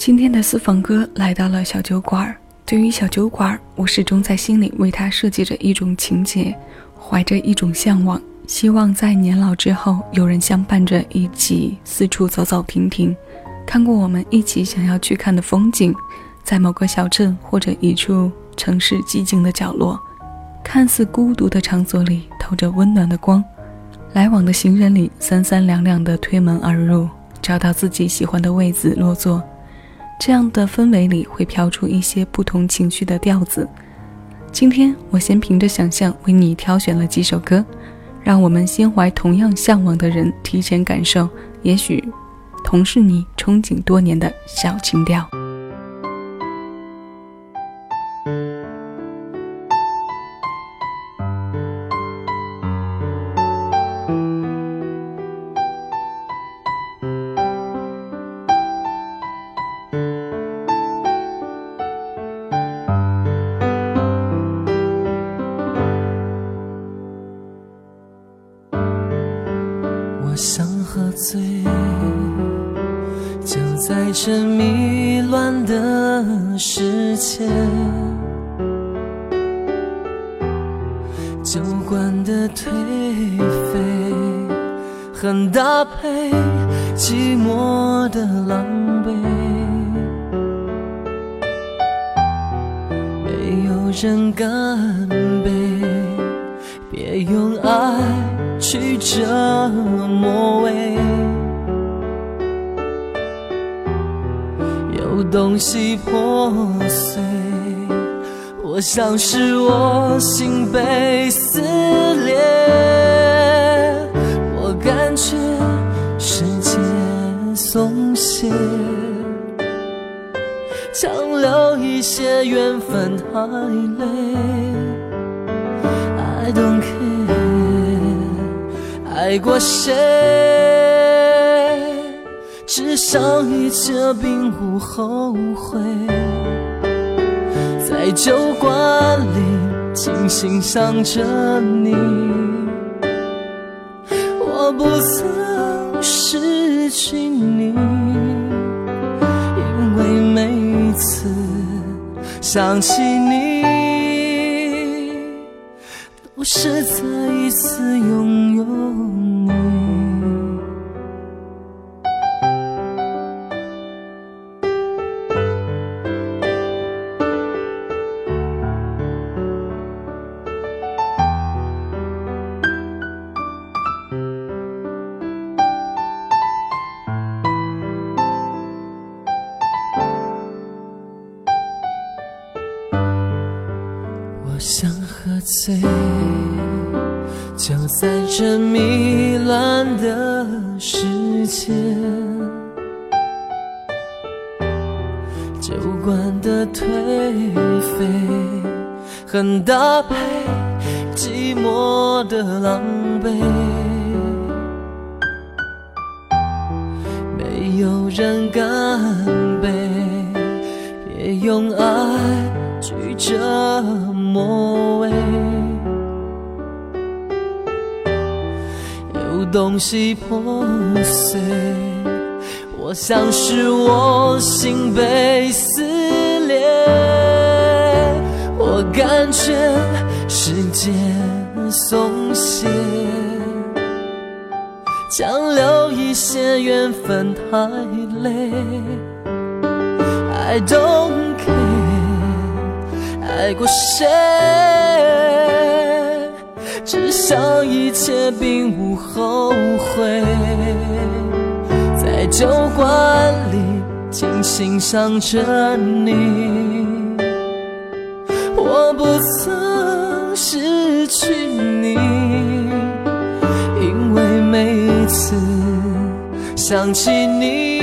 今天的私房歌来到了小酒馆。对于小酒馆，我始终在心里为它设计着一种情节，怀着一种向往，希望在年老之后，有人相伴着一起四处走走停停，看过我们一起想要去看的风景，在某个小镇或者一处城市寂静的角落，看似孤独的场所里透着温暖的光，来往的行人里三三两两的推门而入。找到自己喜欢的位子落座，这样的氛围里会飘出一些不同情绪的调子。今天我先凭着想象为你挑选了几首歌，让我们心怀同样向往的人提前感受，也许同是你憧憬多年的小情调。想喝醉，就在这迷乱的世界，酒馆的颓废很搭配寂寞的狼狈，没有人干杯，别用爱去折磨味。东西破碎，我想是我心被撕裂。我感觉世界松懈，强留一些缘分太累。I don't care，爱过谁？至少一切并不后悔，在酒馆里静欣赏着你，我不曾失去你，因为每一次想起你，都是再一次拥想喝醉，就在这迷乱的世界。酒馆的颓废，很搭配寂寞的狼狈。没有人干杯，别用爱去折东西破碎，我想是我心被撕裂。我感觉时间松懈，强留一些缘分太累。I don't care，爱过谁？至少一切并无后悔，在酒馆里静欣赏着你，我不曾失去你，因为每次想起你，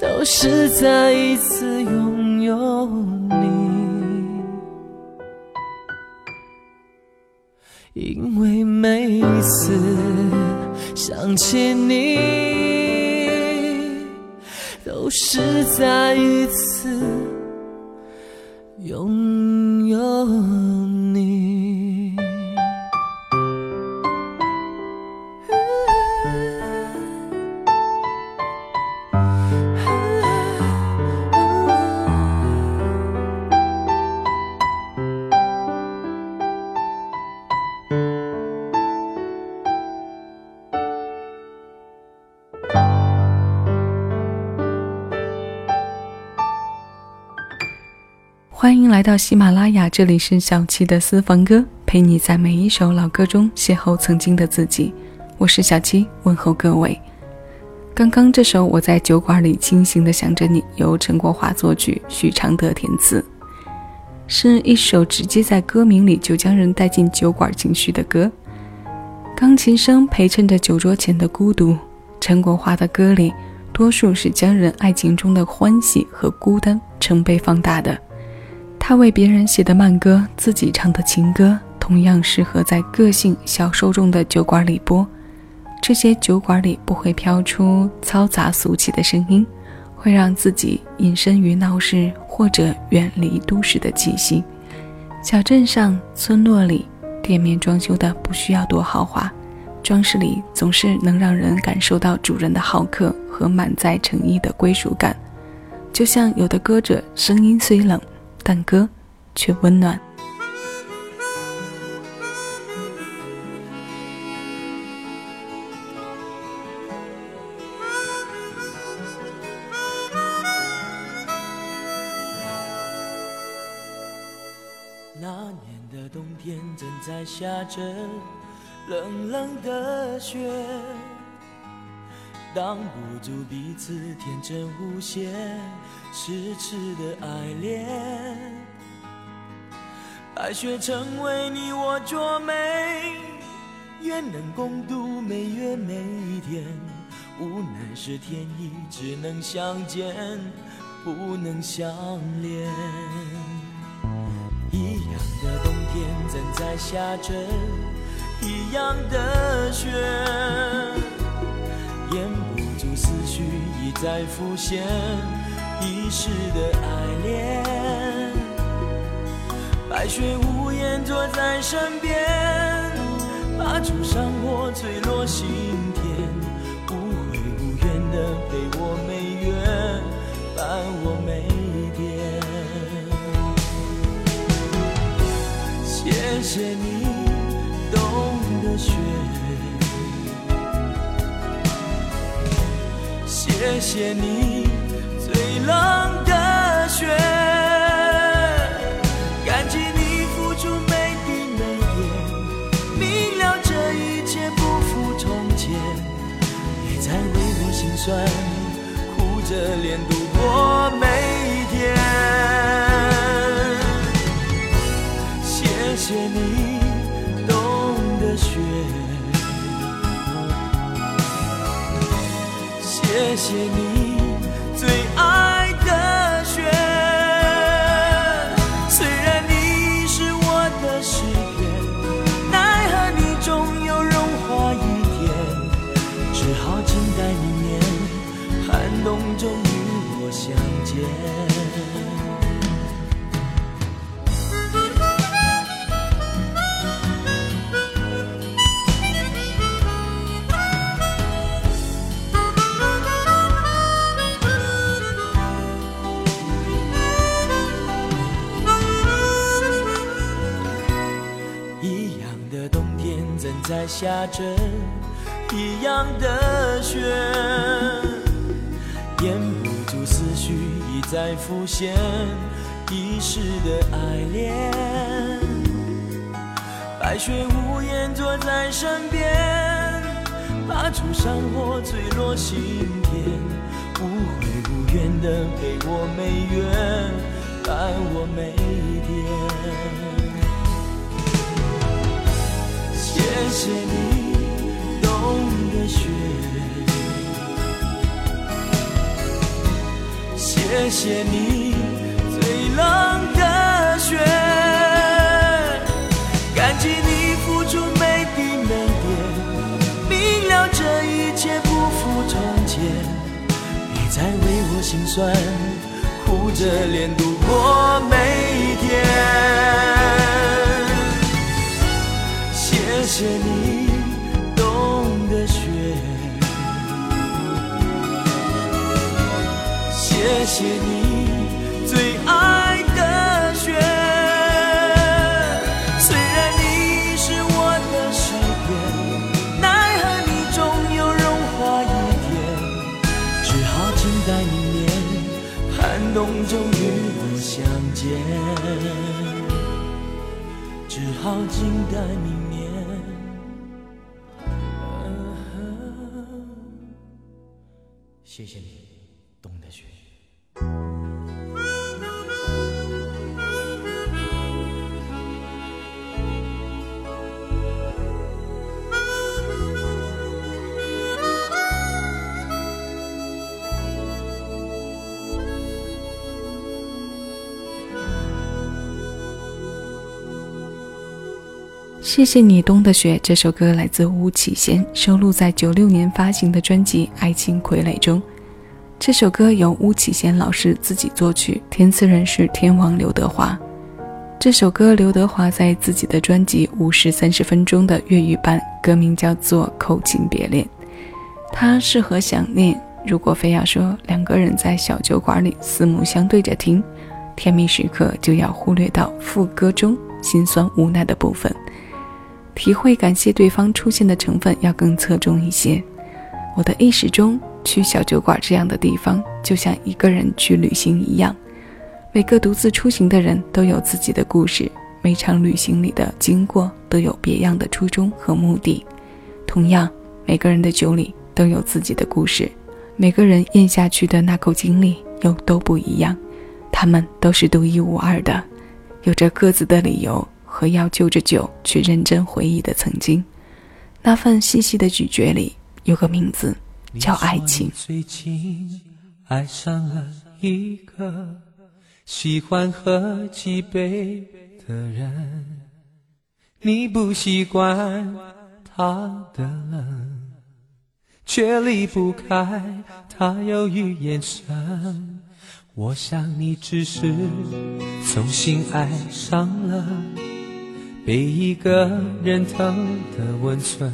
都是再一次起你，都是再一次拥有你。来到喜马拉雅，这里是小七的私房歌，陪你在每一首老歌中邂逅曾经的自己。我是小七，问候各位。刚刚这首《我在酒馆里清醒的想着你》，由陈国华作曲，许常德填词，是一首直接在歌名里就将人带进酒馆情绪的歌。钢琴声陪衬着酒桌前的孤独。陈国华的歌里，多数是将人爱情中的欢喜和孤单成倍放大的。他为别人写的慢歌，自己唱的情歌，同样适合在个性小受众的酒馆里播。这些酒馆里不会飘出嘈杂俗气的声音，会让自己隐身于闹市或者远离都市的气息。小镇上、村落里，店面装修的不需要多豪华，装饰里总是能让人感受到主人的好客和满载诚意的归属感。就像有的歌者声音虽冷。但歌却温暖。那年的冬天正在下着冷冷的雪，挡不住彼此天真无邪。痴痴的爱恋，白雪成为你我卓美，愿能共度每月每一天。无奈是天意，只能相见，不能相恋。一样的冬天正在下着一样的雪，再浮现。一世的爱恋，白雪无言坐在身边，把灼伤我坠落心田，无悔无怨的陪我每月，伴我每天。谢谢你谢谢你。最冷谢你。最爱的雪，虽然你是我的诗篇，奈何你终有融化一天，只好静待明年，寒冬中与我相见。下着一样的雪，掩不住思绪一再浮现，一世的爱恋。白雪无言坐在身边，把灼伤我坠落心田，无悔无怨的陪我每月，伴我每天。谢谢你冬的雪，谢谢你最冷的雪，感激你付出每滴每点，明了这一切不负从前，别再为我心酸，苦着脸度过每一天。谢谢你懂得雪，谢谢你最爱的雪。虽然你是我的诗篇，奈何你终有融化一天，只好静待明年，寒冬中与我相见，只好静待明谢谢你，懂得学。谢谢你，冬的雪。这首歌来自巫启贤，收录在九六年发行的专辑《爱情傀儡》中。这首歌由巫启贤老师自己作曲，填词人是天王刘德华。这首歌刘德华在自己的专辑《五时三十分钟》的粤语版，歌名叫做《口情别恋》。它适合想念。如果非要说两个人在小酒馆里四目相对着听，甜蜜时刻就要忽略到副歌中心酸无奈的部分。体会感谢对方出现的成分要更侧重一些。我的意识中，去小酒馆这样的地方，就像一个人去旅行一样。每个独自出行的人都有自己的故事，每场旅行里的经过都有别样的初衷和目的。同样，每个人的酒里都有自己的故事，每个人咽下去的那口经历又都不一样，他们都是独一无二的，有着各自的理由。和要就着酒去认真回忆的曾经，那份细细的咀嚼里有个名字叫爱情。最近爱上了一个喜欢喝几杯的人，你不习惯他的冷，却离不开他忧郁眼神。我想你只是重新爱上了。被一个人疼的温存，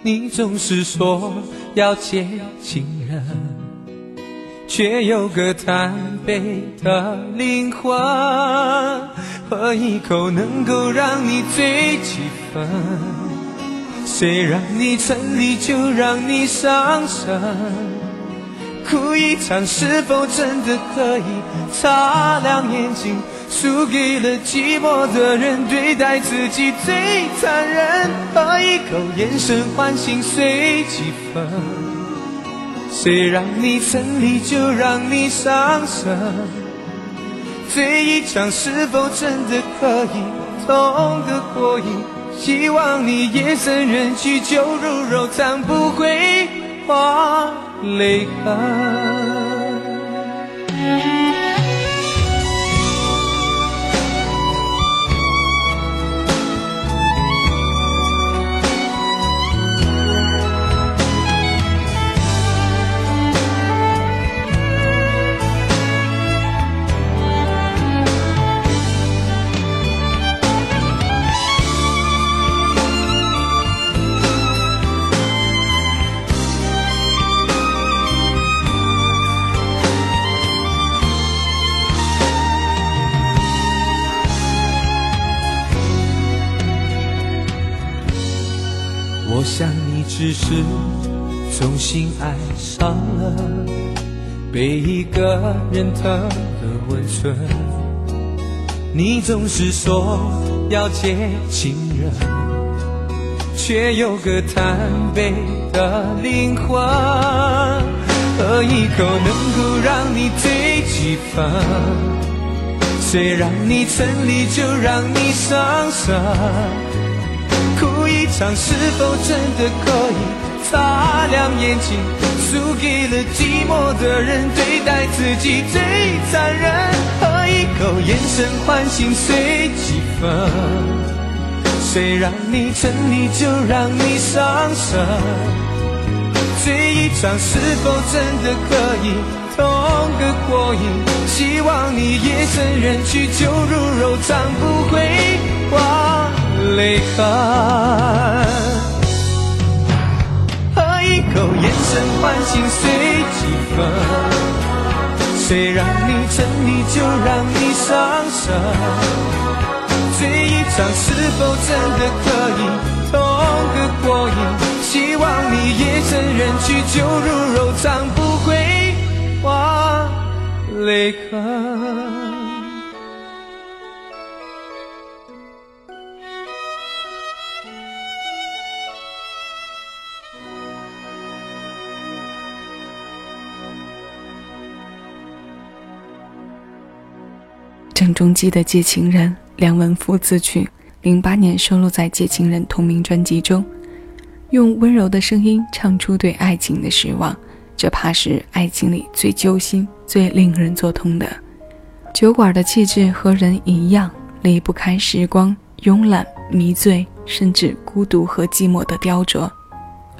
你总是说要接近人，却有个贪杯的灵魂，喝一口能够让你醉几分，谁让你沉溺就让你伤神，哭一场是否真的可以擦亮眼睛？输给了寂寞的人，对待自己最残忍。喝一口，眼神唤醒碎几分。谁让你沉溺，就让你伤神。醉一场，是否真的可以痛得过瘾？希望你夜深人静，酒入肉肠，不会化泪痕。想你只是重新爱上了被一个人疼的温存，你总是说要接近人，却有个贪杯的灵魂，喝一口能够让你醉几分，谁让你沉溺就让你伤神。场，是否真的可以擦亮眼睛？输给了寂寞的人，对待自己最残忍。喝一口，眼神唤醒碎几分。谁让你沉溺，就让你伤神。醉一场，是否真的可以痛个过瘾？希望你夜深人去，酒入肉肠，不会忘。泪痕，喝一口，眼神唤醒碎几分。谁让你沉溺，就让你伤神。醉一场，是否真的可以痛个过瘾？希望你夜深人去，酒入柔肠，不会化泪痕。郑中基的《借情人》，梁文福自曲，零八年收录在《借情人》同名专辑中。用温柔的声音唱出对爱情的失望，这怕是爱情里最揪心、最令人作痛的。酒馆的气质和人一样，离不开时光慵懒、迷醉，甚至孤独和寂寞的雕琢。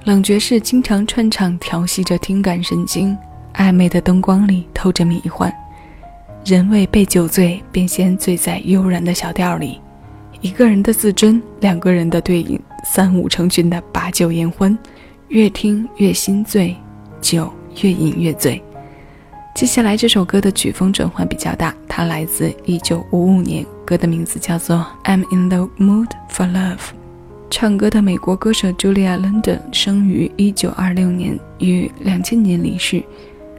冷爵士经常串场调戏着听感神经，暧昧的灯光里透着迷幻。人未被酒醉，便先醉在悠然的小调里。一个人的自尊，两个人的对饮，三五成群的把酒言欢，越听越心醉，酒越饮越醉。接下来这首歌的曲风转换比较大，它来自1955年，歌的名字叫做《I'm in the Mood for Love》。唱歌的美国歌手 Julia London 生于1926年，于2000年离世。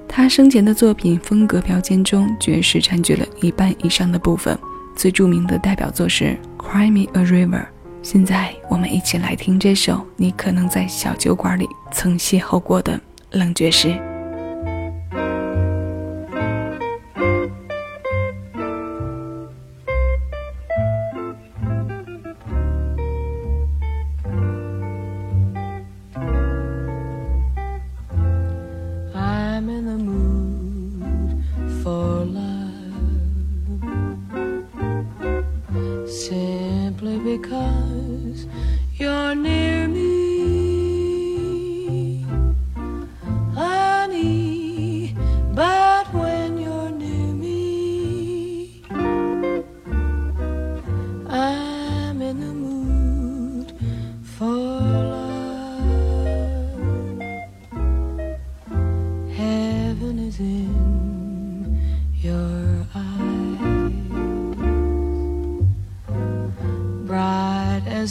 他生前的作品风格标签中，爵士占据了一半以上的部分。最著名的代表作是《Cry Me a River》。现在，我们一起来听这首你可能在小酒馆里曾邂逅过的冷爵士。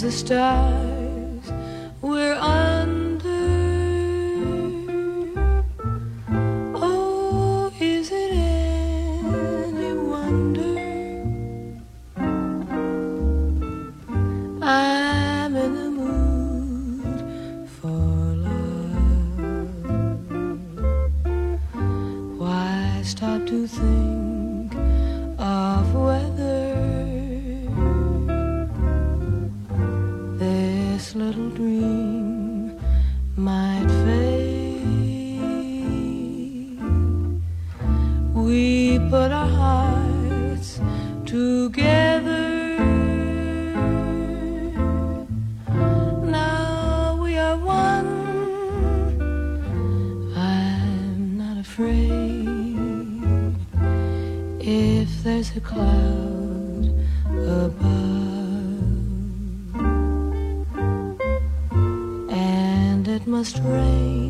The stars we're under. Oh, is it any wonder I'm in the mood for love? Why stop to think astray.